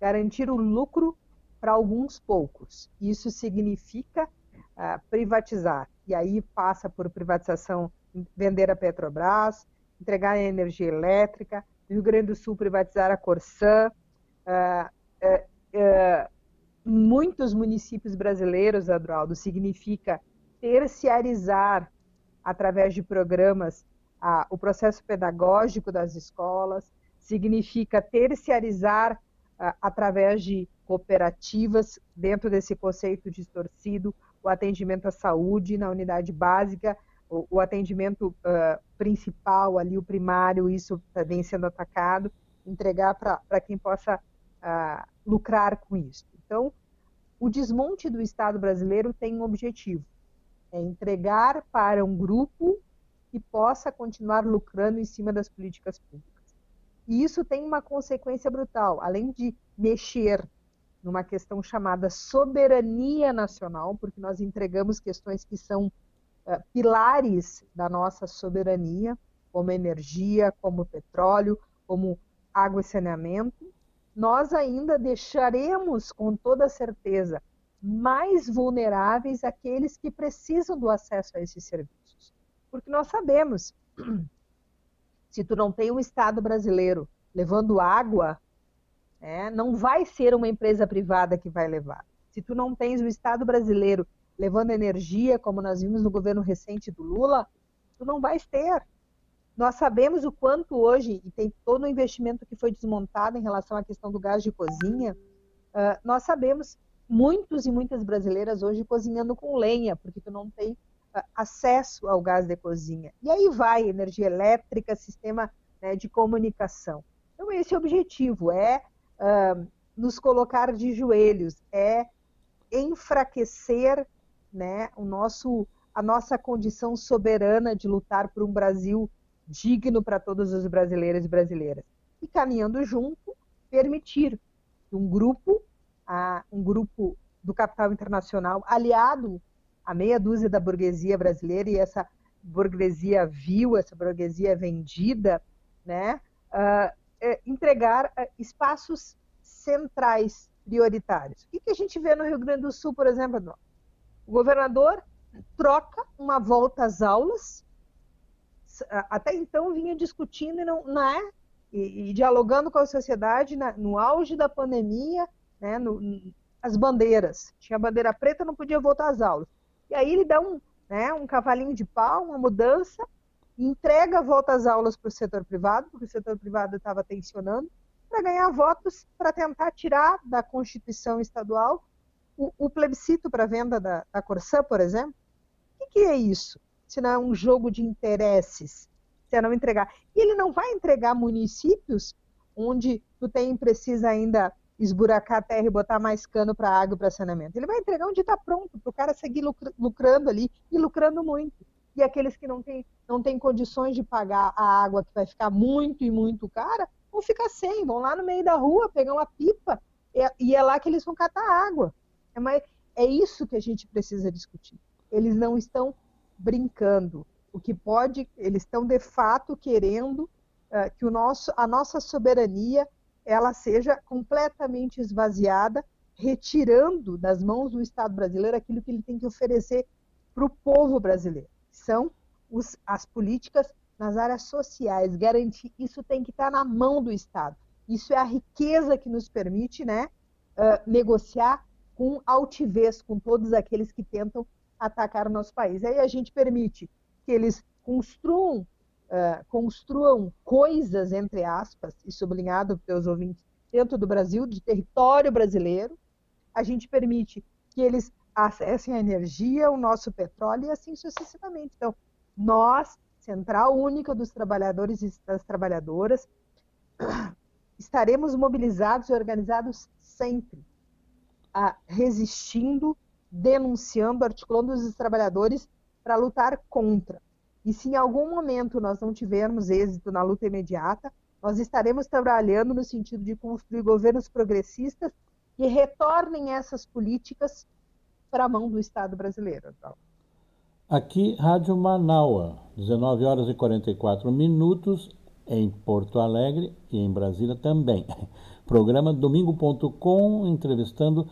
Speaker 2: garantir o lucro para alguns poucos. Isso significa uh, privatizar. E aí passa por privatização, vender a Petrobras, entregar a energia elétrica, Rio Grande do Sul privatizar a Corsã, uh, uh, muitos municípios brasileiros, Adroaldo, significa terciarizar através de programas o processo pedagógico das escolas, significa terciarizar através de cooperativas, dentro desse conceito distorcido, o atendimento à saúde na unidade básica, o, o atendimento uh, principal ali, o primário, isso vem sendo atacado, entregar para quem possa uh, lucrar com isso. Então, o desmonte do Estado brasileiro tem um objetivo, é entregar para um grupo que possa continuar lucrando em cima das políticas públicas. E isso tem uma consequência brutal, além de mexer numa questão chamada soberania nacional, porque nós entregamos questões que são uh, pilares da nossa soberania, como energia, como petróleo, como água e saneamento, nós ainda deixaremos, com toda certeza, mais vulneráveis aqueles que precisam do acesso a esses serviços. Porque nós sabemos, se tu não tem um Estado brasileiro levando água, é, não vai ser uma empresa privada que vai levar. Se tu não tens o Estado brasileiro levando energia, como nós vimos no governo recente do Lula, tu não vais ter. Nós sabemos o quanto hoje, e tem todo o investimento que foi desmontado em relação à questão do gás de cozinha, uh, nós sabemos muitos e muitas brasileiras hoje cozinhando com lenha, porque tu não tem acesso ao gás de cozinha. E aí vai energia elétrica, sistema né, de comunicação. Então esse objetivo, é uh, nos colocar de joelhos, é enfraquecer né, o nosso, a nossa condição soberana de lutar por um Brasil digno para todos os brasileiros e brasileiras. E caminhando junto, permitir que um grupo, um grupo do capital internacional, aliado à meia dúzia da burguesia brasileira e essa burguesia vil, essa burguesia vendida, né, uh, entregar uh, espaços centrais prioritários. O que, que a gente vê no Rio Grande do Sul, por exemplo? O governador troca uma volta às aulas até então vinha discutindo e não, não é? E, e, dialogando com a sociedade na, no auge da pandemia, né, no, as bandeiras. Tinha bandeira preta, não podia voltar às aulas. E aí ele dá um, né, um cavalinho de pau, uma mudança, entrega volta às aulas para o setor privado, porque o setor privado estava tensionando, para ganhar votos para tentar tirar da Constituição Estadual o, o plebiscito para venda da, da Corsã, por exemplo. O que, que é isso? se não é um jogo de interesses, se é não entregar. E ele não vai entregar municípios onde tu tem precisa ainda esburacar a terra e botar mais cano para água para saneamento. Ele vai entregar onde está pronto, para o cara seguir lucrando ali e lucrando muito. E aqueles que não têm não tem condições de pagar a água, que vai ficar muito e muito cara, vão ficar sem, vão lá no meio da rua pegar uma pipa e é lá que eles vão catar água. É, mais, é isso que a gente precisa discutir. Eles não estão brincando. O que pode, eles estão de fato querendo uh, que o nosso, a nossa soberania ela seja completamente esvaziada, retirando das mãos do Estado brasileiro aquilo que ele tem que oferecer para o povo brasileiro. São os, as políticas nas áreas sociais, garantir isso tem que estar na mão do Estado. Isso é a riqueza que nos permite né, uh, negociar com altivez com todos aqueles que tentam atacar o nosso país. Aí a gente permite que eles construam, uh, construam coisas, entre aspas, e sublinhado pelos ouvintes, dentro do Brasil, de território brasileiro, a gente permite que eles acessem a energia, o nosso petróleo e assim sucessivamente. Então, nós, Central Única dos Trabalhadores e das Trabalhadoras, estaremos mobilizados e organizados sempre, a, resistindo, denunciando, articulando os trabalhadores para lutar contra. E se em algum momento nós não tivermos êxito na luta imediata, nós estaremos trabalhando no sentido de construir governos progressistas que retornem essas políticas para a mão do Estado brasileiro.
Speaker 1: Aqui, Rádio Manaua, 19 horas e 44 minutos, em Porto Alegre e em Brasília também. Programa domingo.com, entrevistando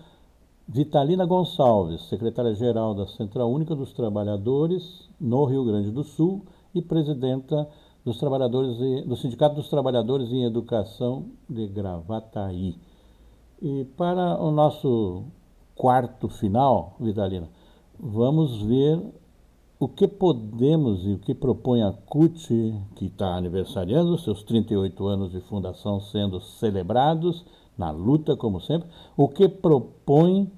Speaker 1: Vitalina Gonçalves, secretária-geral da Central Única dos Trabalhadores no Rio Grande do Sul e presidenta dos trabalhadores do Sindicato dos Trabalhadores em Educação de Gravataí. E para o nosso quarto final, Vitalina, vamos ver o que podemos e o que propõe a CUT, que está aniversariando seus 38 anos de fundação sendo celebrados na luta, como sempre, o que propõe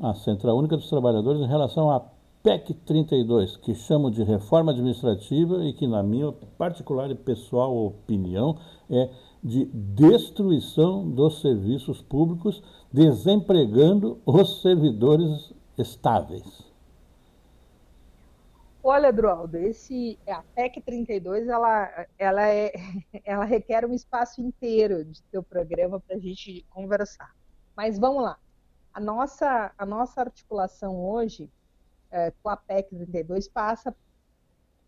Speaker 1: a Central Única dos Trabalhadores em relação à PEC 32, que chamo de reforma administrativa e que, na minha particular e pessoal opinião, é de destruição dos serviços públicos, desempregando os servidores estáveis.
Speaker 2: Olha, Drualdo, esse a PEC 32 ela, ela, é, ela requer um espaço inteiro de teu programa para a gente conversar. Mas vamos lá. A nossa, a nossa articulação hoje é, com a PEC 32 passa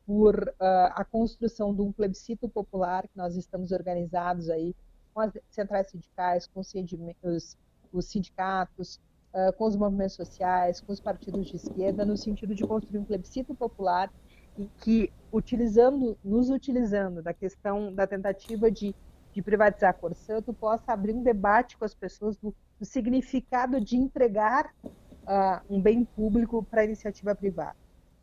Speaker 2: por uh, a construção de um plebiscito popular que nós estamos organizados aí com as centrais sindicais, com os, os sindicatos, uh, com os movimentos sociais, com os partidos de esquerda, no sentido de construir um plebiscito popular e que, utilizando, nos utilizando da questão da tentativa de, de privatizar a Corsã, tu possa abrir um debate com as pessoas do, do significado de entregar uh, um bem público para a iniciativa privada.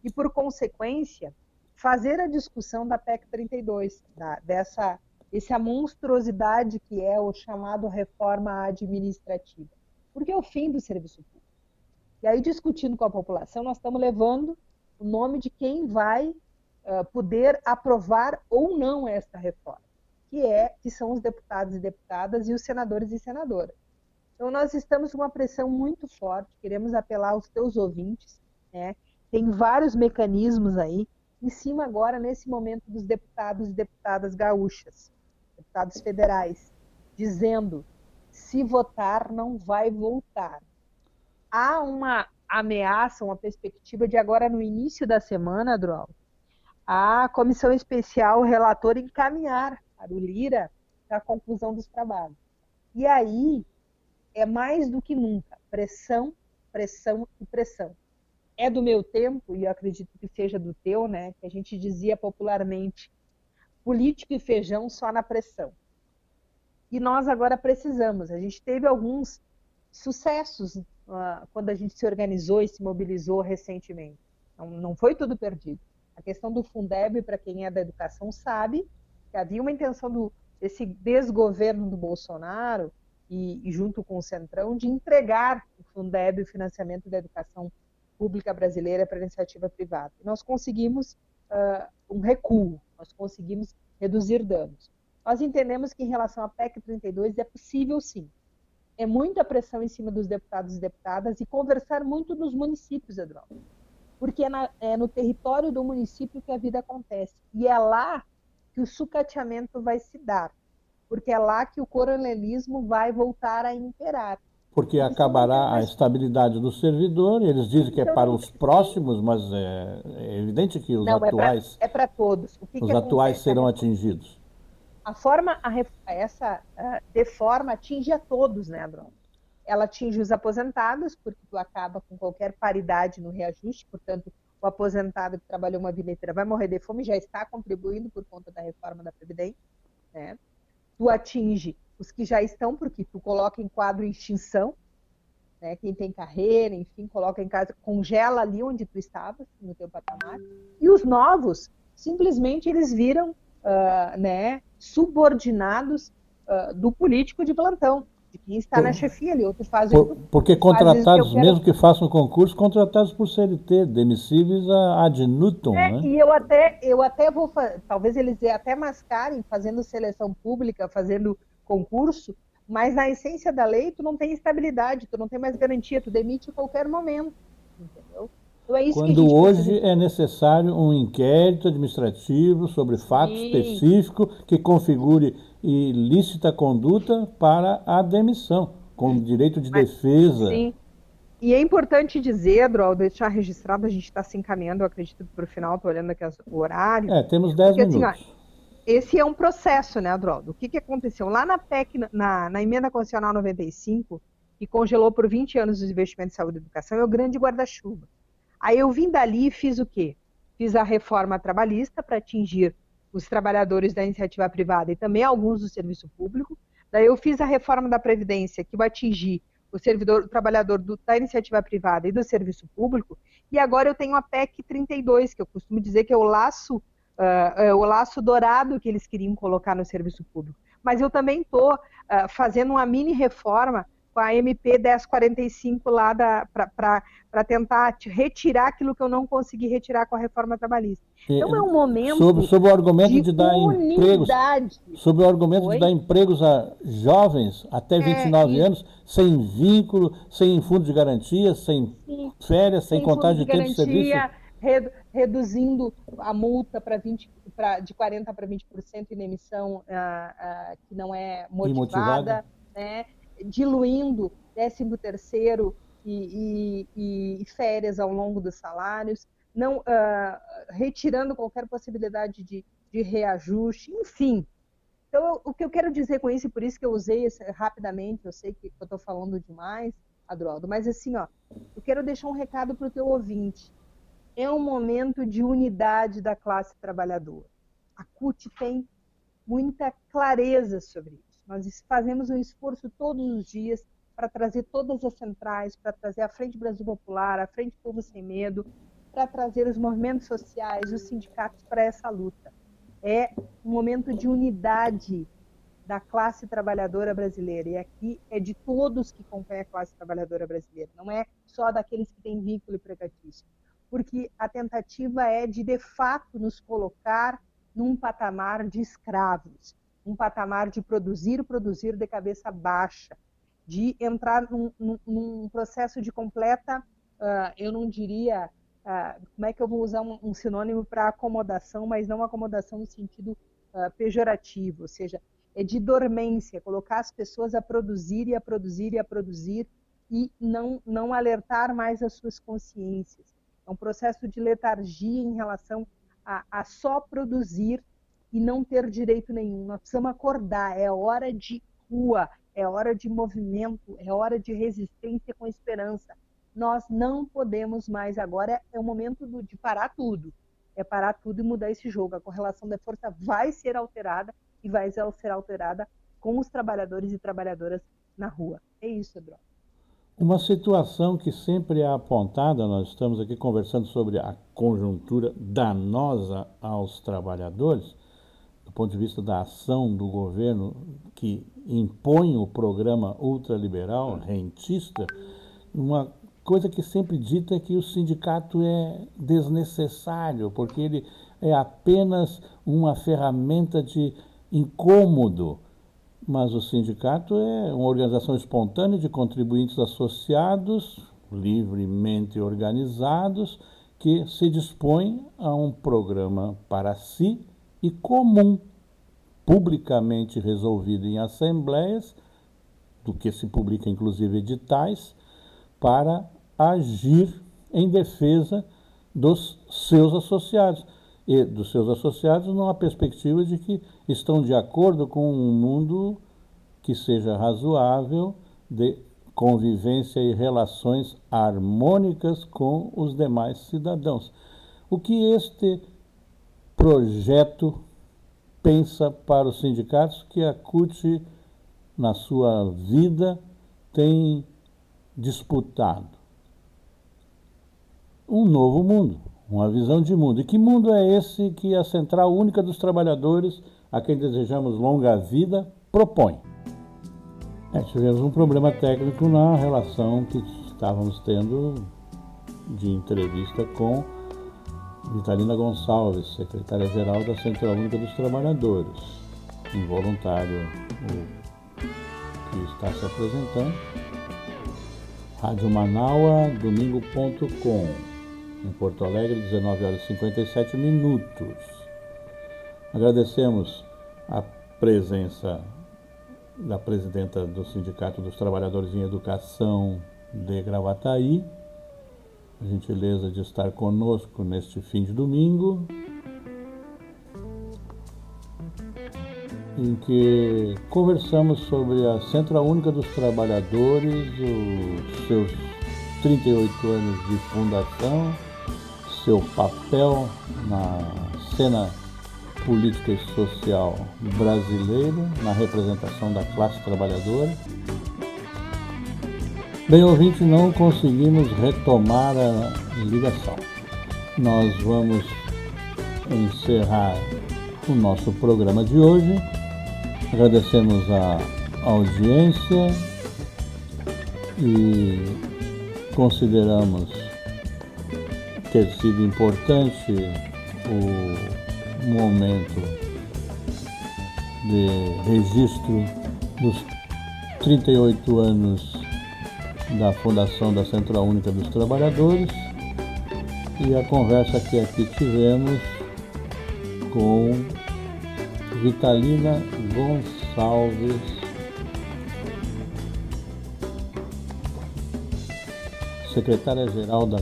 Speaker 2: E, por consequência, fazer a discussão da PEC 32, da, dessa essa monstruosidade que é o chamado reforma administrativa. Porque é o fim do serviço público. E aí, discutindo com a população, nós estamos levando o nome de quem vai uh, poder aprovar ou não esta reforma, que é que são os deputados e deputadas e os senadores e senadoras. Então, nós estamos com uma pressão muito forte, queremos apelar aos teus ouvintes, né? tem vários mecanismos aí, em cima agora, nesse momento, dos deputados e deputadas gaúchas, deputados federais, dizendo se votar não vai voltar. Há uma ameaça, uma perspectiva de agora no início da semana, Drol, a comissão especial relator encaminhar para o Lira a conclusão dos trabalhos. E aí é mais do que nunca pressão, pressão e pressão. É do meu tempo, e eu acredito que seja do teu, né? Que a gente dizia popularmente: político e feijão só na pressão. E nós agora precisamos. A gente teve alguns sucessos uh, quando a gente se organizou e se mobilizou recentemente. Não, não foi tudo perdido. A questão do Fundeb, para quem é da educação, sabe havia uma intenção do, desse desgoverno do Bolsonaro e, e, junto com o Centrão, de entregar o Fundeb, o financiamento da educação pública brasileira para iniciativa privada. Nós conseguimos uh, um recuo, nós conseguimos reduzir danos. Nós entendemos que em relação à PEC 32 é possível sim. É muita pressão em cima dos deputados e deputadas e conversar muito nos municípios, Eduardo. Porque é, na, é no território do município que a vida acontece. E é lá que o sucateamento vai se dar porque é lá que o coronelismo vai voltar a imperar.
Speaker 1: Porque Isso acabará a estabilidade do servidor, eles dizem que é então, para os próximos, mas é, é evidente que os não, é atuais.
Speaker 2: É para todos.
Speaker 1: os que atuais serão atingidos.
Speaker 2: A forma, a, essa uh, deforma atinge a todos, né, Bruno? Ela atinge os aposentados, porque tu acaba com qualquer paridade no reajuste, portanto, o aposentado que trabalhou uma vida inteira vai morrer de fome, já está contribuindo por conta da reforma da Previdência, né? tu atinge os que já estão, porque tu coloca em quadro extinção, né? quem tem carreira, enfim, coloca em casa, congela ali onde tu estavas, no teu patamar, e os novos, simplesmente eles viram uh, né, subordinados uh, do político de plantão, quem está por, na chefia ali, outros fazem.
Speaker 1: Por, porque contratados, que mesmo que façam concurso, contratados por CLT, demissíveis a ad nutum.
Speaker 2: É,
Speaker 1: né?
Speaker 2: E eu até, eu até vou, talvez eles até mascarem fazendo seleção pública, fazendo concurso, mas na essência da lei tu não tem estabilidade, tu não tem mais garantia, tu demite a qualquer momento, entendeu?
Speaker 1: Então é Quando hoje é necessário um inquérito administrativo sobre fato Sim. específico que configure ilícita conduta para a demissão, com direito de Mas, defesa. Sim.
Speaker 2: E é importante dizer, Drol, deixar registrado, a gente está se encaminhando, eu acredito, para o final, estou olhando aqui o horário.
Speaker 1: É, temos 10 minutos. Assim, ó,
Speaker 2: esse é um processo, né, Adroaldo? O que, que aconteceu? Lá na PEC, na, na Emenda Constitucional 95, que congelou por 20 anos os investimentos em saúde e educação, é o grande guarda-chuva. Aí eu vim dali e fiz o quê? Fiz a reforma trabalhista para atingir os trabalhadores da iniciativa privada e também alguns do serviço público. Daí eu fiz a reforma da Previdência, que vai atingir o servidor, o trabalhador do, da iniciativa privada e do serviço público. E agora eu tenho a PEC 32, que eu costumo dizer que é o laço, uh, o laço dourado que eles queriam colocar no serviço público. Mas eu também estou uh, fazendo uma mini reforma com a MP 1045 lá para tentar retirar aquilo que eu não consegui retirar com a reforma trabalhista. Então é um momento
Speaker 1: sobre, sobre o argumento de, de dar empregos, sobre o argumento Oi? de dar empregos a jovens até 29 é, anos sem vínculo, sem fundo de garantia, sem sim, férias, sem, sem contagem de, de tempo de serviço.
Speaker 2: reduzindo a multa para 20 pra, de 40 para 20% em emissão uh, uh, que não é motivada, né? Diluindo 13 terceiro e, e, e, férias ao longo dos salários, não uh, retirando qualquer possibilidade de, de reajuste, enfim. Então, eu, o que eu quero dizer com isso, e por isso que eu usei esse, rapidamente, eu sei que eu estou falando demais, Adroaldo, mas assim, ó, eu quero deixar um recado para o teu ouvinte. É um momento de unidade da classe trabalhadora. A CUT tem muita clareza sobre isso. Nós fazemos um esforço todos os dias para trazer todas as centrais, para trazer a Frente Brasil Popular, a Frente Povo Sem Medo, para trazer os movimentos sociais, os sindicatos para essa luta. É um momento de unidade da classe trabalhadora brasileira. E aqui é de todos que compõem a classe trabalhadora brasileira, não é só daqueles que têm vínculo empregatício. Porque a tentativa é de, de fato, nos colocar num patamar de escravos um patamar de produzir, produzir de cabeça baixa, de entrar num, num, processo de completa, uh, eu não diria, uh, como é que eu vou usar um, um sinônimo para acomodação, mas não acomodação no sentido uh, pejorativo, ou seja, é de dormência, colocar as pessoas a produzir e a produzir e a produzir e não, não alertar mais as suas consciências. É um processo de letargia em relação a, a só produzir e não ter direito nenhum. Nós precisamos acordar, é hora de rua, é hora de movimento, é hora de resistência com esperança. Nós não podemos mais agora, é o momento de parar tudo. É parar tudo e mudar esse jogo. A correlação da força vai ser alterada e vai ser alterada com os trabalhadores e trabalhadoras na rua. É isso, Eduardo.
Speaker 1: Uma situação que sempre é apontada, nós estamos aqui conversando sobre a conjuntura danosa aos trabalhadores, do ponto de vista da ação do governo que impõe o programa ultraliberal, rentista, uma coisa que sempre dita é que o sindicato é desnecessário, porque ele é apenas uma ferramenta de incômodo. Mas o sindicato é uma organização espontânea de contribuintes associados, livremente organizados, que se dispõe a um programa para si e comum, publicamente resolvido em assembleias, do que se publica inclusive editais, para agir em defesa dos seus associados. E dos seus associados numa perspectiva de que estão de acordo com um mundo que seja razoável de convivência e relações harmônicas com os demais cidadãos. O que este projeto pensa para os sindicatos que a CUT, na sua vida, tem disputado? Um novo mundo, uma visão de mundo. E que mundo é esse que a Central Única dos Trabalhadores, a quem desejamos longa vida, propõe. É, tivemos um problema técnico na relação que estávamos tendo de entrevista com Vitalina Gonçalves, secretária-geral da Central Única dos Trabalhadores, um voluntário que está se apresentando. Rádio Manaua, domingo.com, em Porto Alegre, 19 horas e 57 minutos. Agradecemos a presença da presidenta do Sindicato dos Trabalhadores em Educação de Gravataí, a gentileza de estar conosco neste fim de domingo, em que conversamos sobre a Central Única dos Trabalhadores, os seus 38 anos de fundação, seu papel na cena política e social brasileira, na representação da classe trabalhadora. Bem, ouvinte, não conseguimos retomar a ligação. Nós vamos encerrar o nosso programa de hoje. Agradecemos a audiência e consideramos ter sido importante o momento de registro dos 38 anos da Fundação da Central Única dos Trabalhadores e a conversa que aqui tivemos com Vitalina Gonçalves, secretária-geral da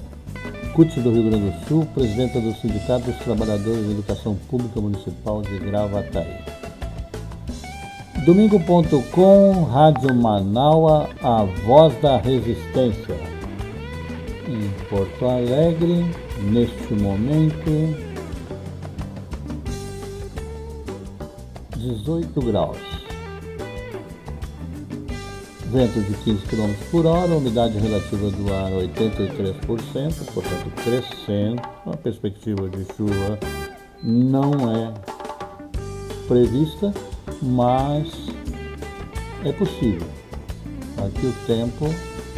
Speaker 1: CUT do Rio Grande do Sul, presidenta do Sindicato dos Trabalhadores de Educação Pública Municipal de Gravataí. Domingo.com, Rádio Manaua, a voz da resistência. Em Porto Alegre, neste momento, 18 graus. Vento de 15 km por hora, umidade relativa do ar 83%, portanto crescendo. A perspectiva de chuva não é prevista, mas é possível. Aqui o tempo,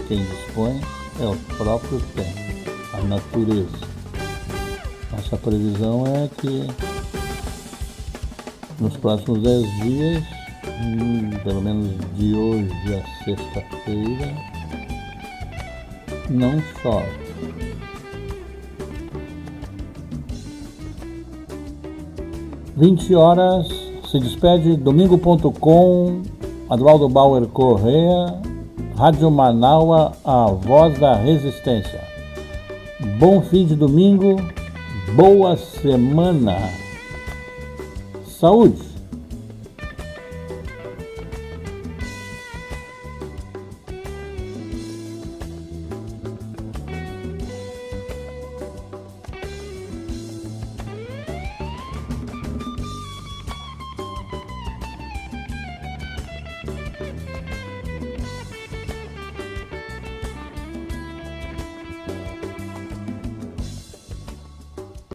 Speaker 1: quem dispõe é o próprio tempo, a natureza. Nossa previsão é que nos próximos 10 dias, hum, pelo menos de hoje a sexta-feira, não chove. Vinte horas, se despede domingo.com, Advaldo Bauer Correa, Rádio Manaua, a voz da resistência. Bom fim de domingo, boa semana. Saúde!